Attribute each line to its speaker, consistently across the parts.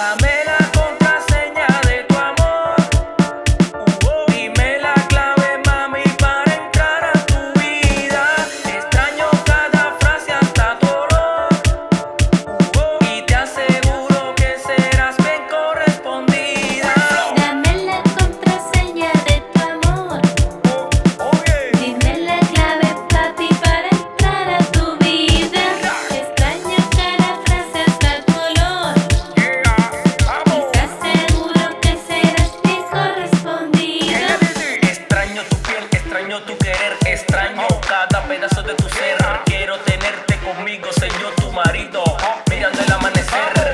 Speaker 1: Dame tu querer extraño cada pedazo de tu ser. Quiero tenerte conmigo, Señor, tu marido, mirando el amanecer.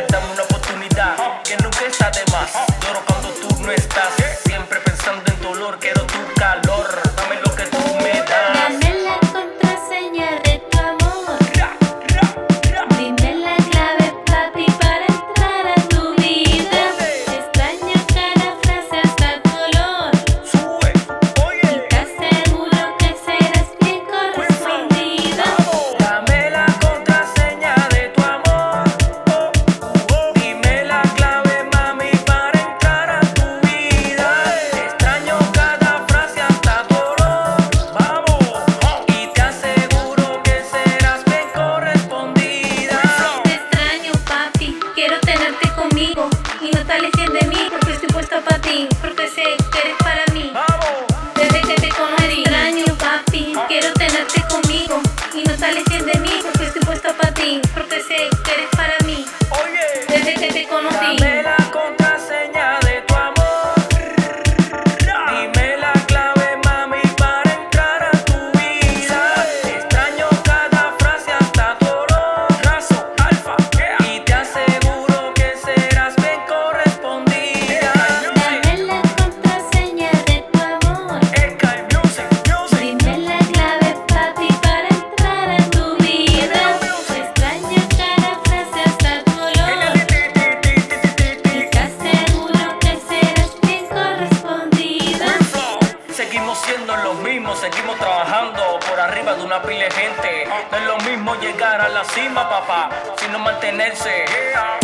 Speaker 1: arriba de una pila gente. No es lo mismo llegar a la cima, papá, sino mantenerse.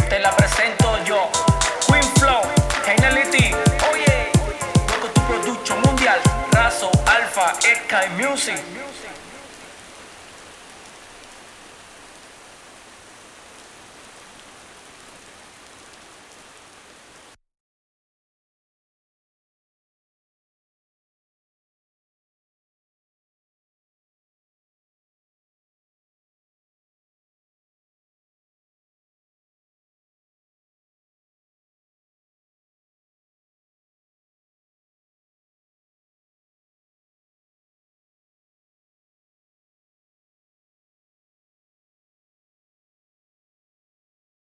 Speaker 1: Te la presento yo, Queen Flow, Geniality, oye, loco tu producto mundial, Razo, Alfa, Sky Music.